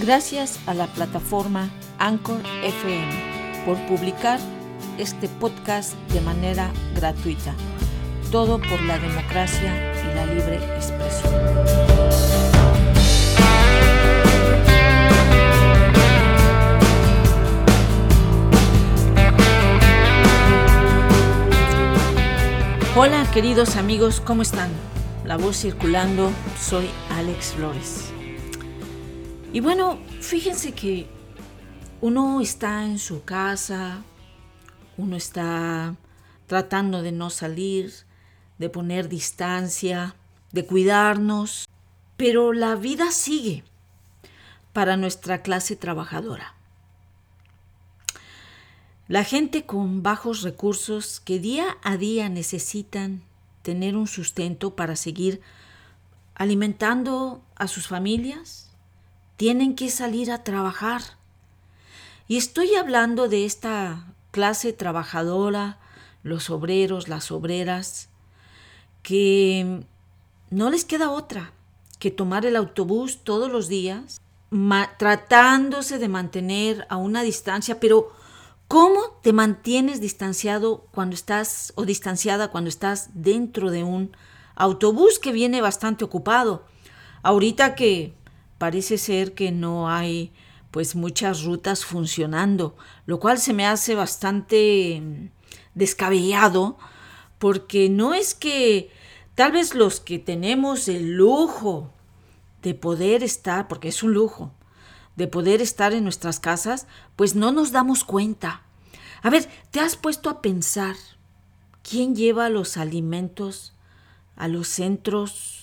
Gracias a la plataforma Anchor FM por publicar este podcast de manera gratuita. Todo por la democracia y la libre expresión. Hola queridos amigos, ¿cómo están? La voz circulando, soy Alex Flores. Y bueno, fíjense que uno está en su casa, uno está tratando de no salir, de poner distancia, de cuidarnos, pero la vida sigue para nuestra clase trabajadora. La gente con bajos recursos que día a día necesitan tener un sustento para seguir alimentando a sus familias, tienen que salir a trabajar. Y estoy hablando de esta clase trabajadora, los obreros, las obreras, que no les queda otra que tomar el autobús todos los días, tratándose de mantener a una distancia, pero ¿cómo te mantienes distanciado cuando estás o distanciada cuando estás dentro de un autobús que viene bastante ocupado? Ahorita que parece ser que no hay pues muchas rutas funcionando, lo cual se me hace bastante mm, descabellado porque no es que tal vez los que tenemos el lujo de poder estar, porque es un lujo, de poder estar en nuestras casas, pues no nos damos cuenta. A ver, ¿te has puesto a pensar quién lleva los alimentos a los centros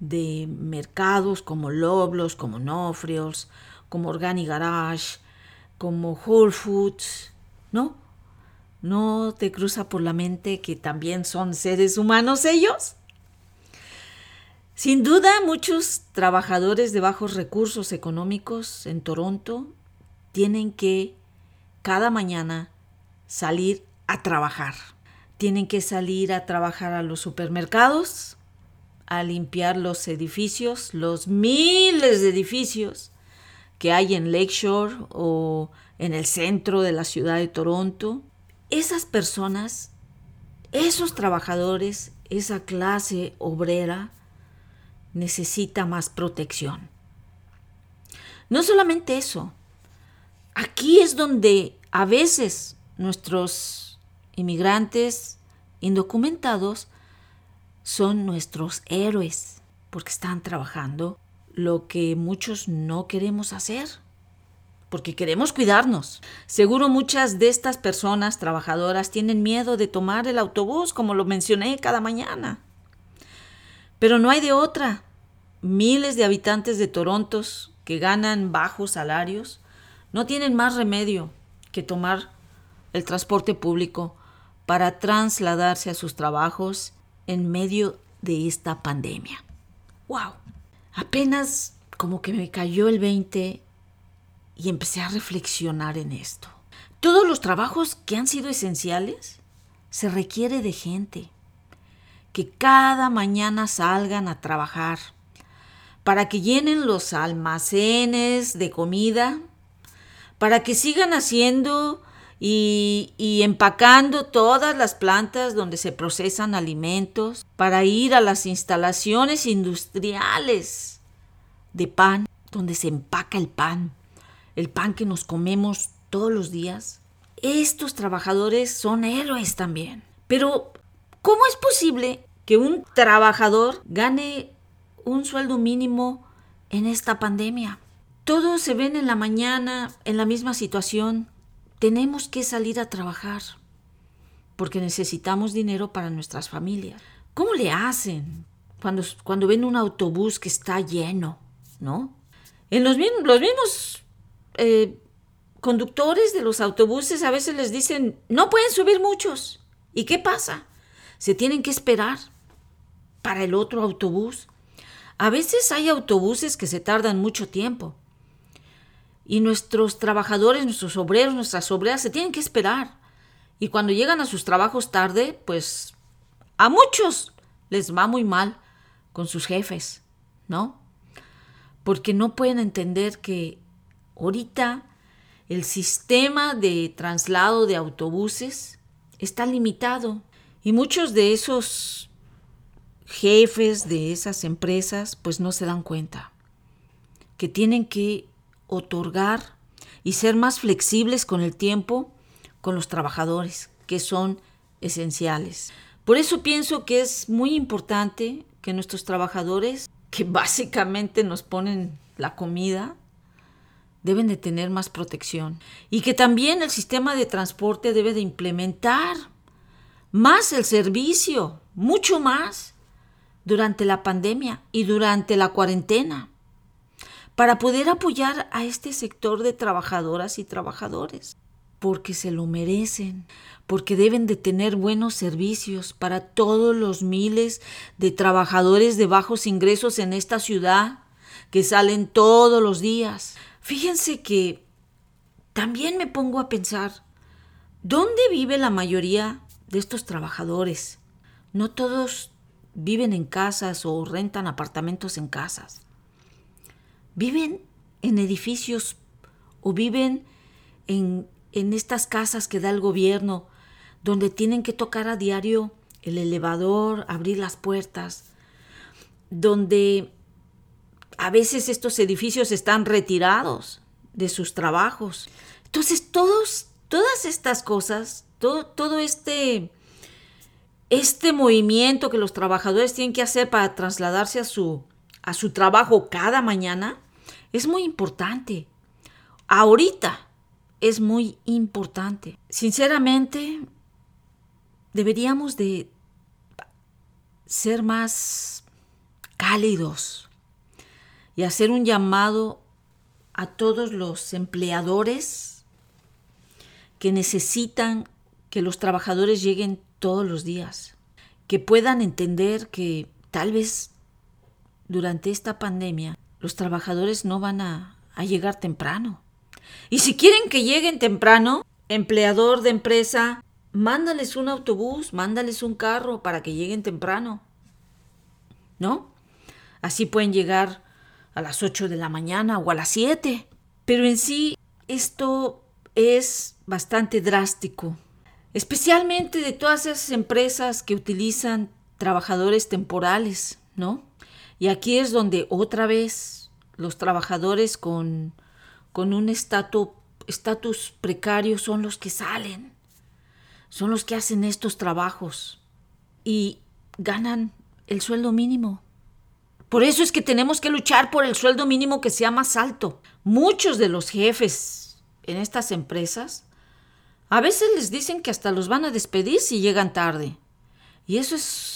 de mercados como Loblos, como Nofrios, como Organic Garage, como Whole Foods, ¿no? ¿No te cruza por la mente que también son seres humanos ellos? Sin duda, muchos trabajadores de bajos recursos económicos en Toronto tienen que cada mañana salir a trabajar. Tienen que salir a trabajar a los supermercados, a limpiar los edificios, los miles de edificios que hay en Lakeshore o en el centro de la ciudad de Toronto. Esas personas, esos trabajadores, esa clase obrera necesita más protección. No solamente eso, aquí es donde a veces nuestros inmigrantes indocumentados son nuestros héroes porque están trabajando lo que muchos no queremos hacer, porque queremos cuidarnos. Seguro muchas de estas personas trabajadoras tienen miedo de tomar el autobús, como lo mencioné cada mañana. Pero no hay de otra. Miles de habitantes de Toronto que ganan bajos salarios no tienen más remedio que tomar el transporte público para trasladarse a sus trabajos en medio de esta pandemia. ¡Wow! Apenas como que me cayó el 20 y empecé a reflexionar en esto. Todos los trabajos que han sido esenciales se requiere de gente que cada mañana salgan a trabajar para que llenen los almacenes de comida, para que sigan haciendo y, empacando todas las plantas donde se procesan alimentos para ir a las instalaciones industriales de pan, donde se empaca el pan, el pan que nos comemos todos los días. Estos trabajadores son héroes también. Pero, ¿cómo es posible que un trabajador gane un sueldo mínimo en esta pandemia? Todos se ven en la mañana en la misma situación, tenemos que salir a trabajar porque necesitamos dinero para nuestras familias. ¿Cómo le hacen cuando, cuando ven un autobús que está lleno? ¿No? En los, mismos eh, conductores de los autobuses a veces les dicen, no pueden subir muchos. ¿Y qué pasa? Se tienen que esperar para el otro autobús. A veces hay autobuses que se tardan mucho tiempo y nuestros trabajadores, nuestros obreros, nuestras obreras se tienen que esperar. Y cuando llegan a sus trabajos tarde, pues a muchos les va muy mal con sus jefes, ¿no? Porque no pueden entender que Ahorita el sistema de traslado de autobuses está limitado y muchos de esos jefes de esas empresas pues no se dan cuenta que tienen que otorgar y ser más flexibles con el tiempo con los trabajadores, que son esenciales. Por eso pienso que es muy importante que nuestros trabajadores, que básicamente nos ponen la comida, deben de tener más protección y que también el sistema de transporte debe de implementar más el servicio, mucho más, durante la pandemia y durante la cuarentena, para poder apoyar a este sector de trabajadoras y trabajadores, porque se lo merecen, porque deben de tener buenos servicios para todos los miles de trabajadores de bajos ingresos en esta ciudad que salen todos los días. Fíjense que también me pongo a pensar, ¿dónde vive la mayoría de estos trabajadores. No todos viven en casas o rentan apartamentos en casas. Viven en edificios o viven en, en estas casas que da el gobierno, donde tienen que tocar a diario el elevador, abrir las puertas, donde a veces estos edificios están retirados de sus trabajos. Entonces, todos, todas estas cosas todo, este, este movimiento que los trabajadores tienen que hacer para trasladarse a su, a su trabajo cada mañana es muy importante. Ahorita es muy importante. Sinceramente, deberíamos de ser más cálidos y hacer un llamado a todos los empleadores que necesitan que los trabajadores lleguen todos los días, que puedan entender que tal vez durante esta pandemia los trabajadores no van a, llegar temprano. Y si quieren que lleguen temprano, empleador de empresa, mándales un autobús, mándales un carro para que lleguen temprano. ¿No? Así pueden llegar a las 8 de la mañana o a las 7. Pero en sí esto es bastante drástico especialmente de todas esas empresas que utilizan trabajadores temporales, ¿no? Y aquí es donde otra vez los trabajadores con, con un estatus precario son los que salen, son los que hacen estos trabajos y ganan el sueldo mínimo. Por eso es que tenemos que luchar por el sueldo mínimo que sea más alto. Muchos de los jefes en estas empresas a veces les dicen que hasta los van a despedir si llegan tarde. Y eso es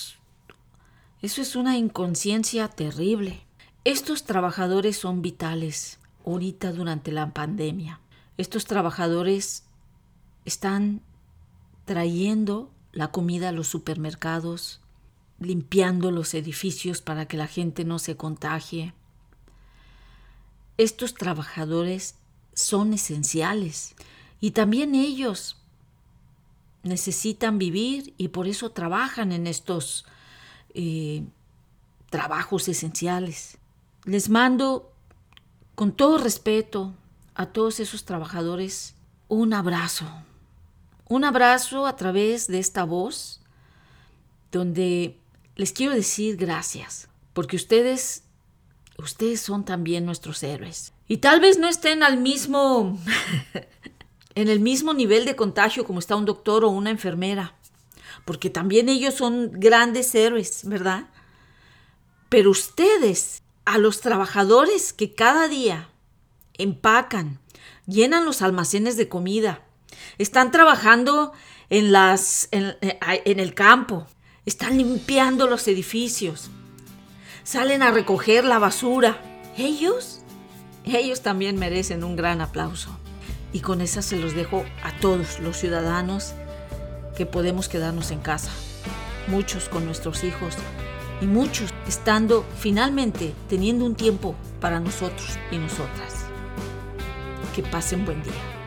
eso es una inconsciencia terrible. Estos trabajadores son vitales ahorita durante la pandemia. Estos trabajadores están trayendo la comida a los supermercados, limpiando los edificios para que la gente no se contagie. Estos trabajadores son esenciales. Y también ellos necesitan vivir y por eso trabajan en estos eh, trabajos esenciales. Les mando con todo respeto a todos esos trabajadores un abrazo. Un abrazo a través de esta voz donde les quiero decir gracias, porque ustedes ustedes son también nuestros héroes. Y tal vez no estén al mismo en el mismo nivel de contagio como está un doctor o una enfermera, porque también ellos son grandes héroes, ¿verdad? Pero ustedes, a los trabajadores que cada día empacan, llenan los almacenes de comida, están trabajando en, las, en, en el campo, están limpiando los edificios, salen a recoger la basura. Ellos, ellos también merecen un gran aplauso. Y con esa se los dejo a todos los ciudadanos que podemos quedarnos en casa. Muchos con nuestros hijos y muchos estando finalmente teniendo un tiempo para nosotros y nosotras. Que pasen buen día.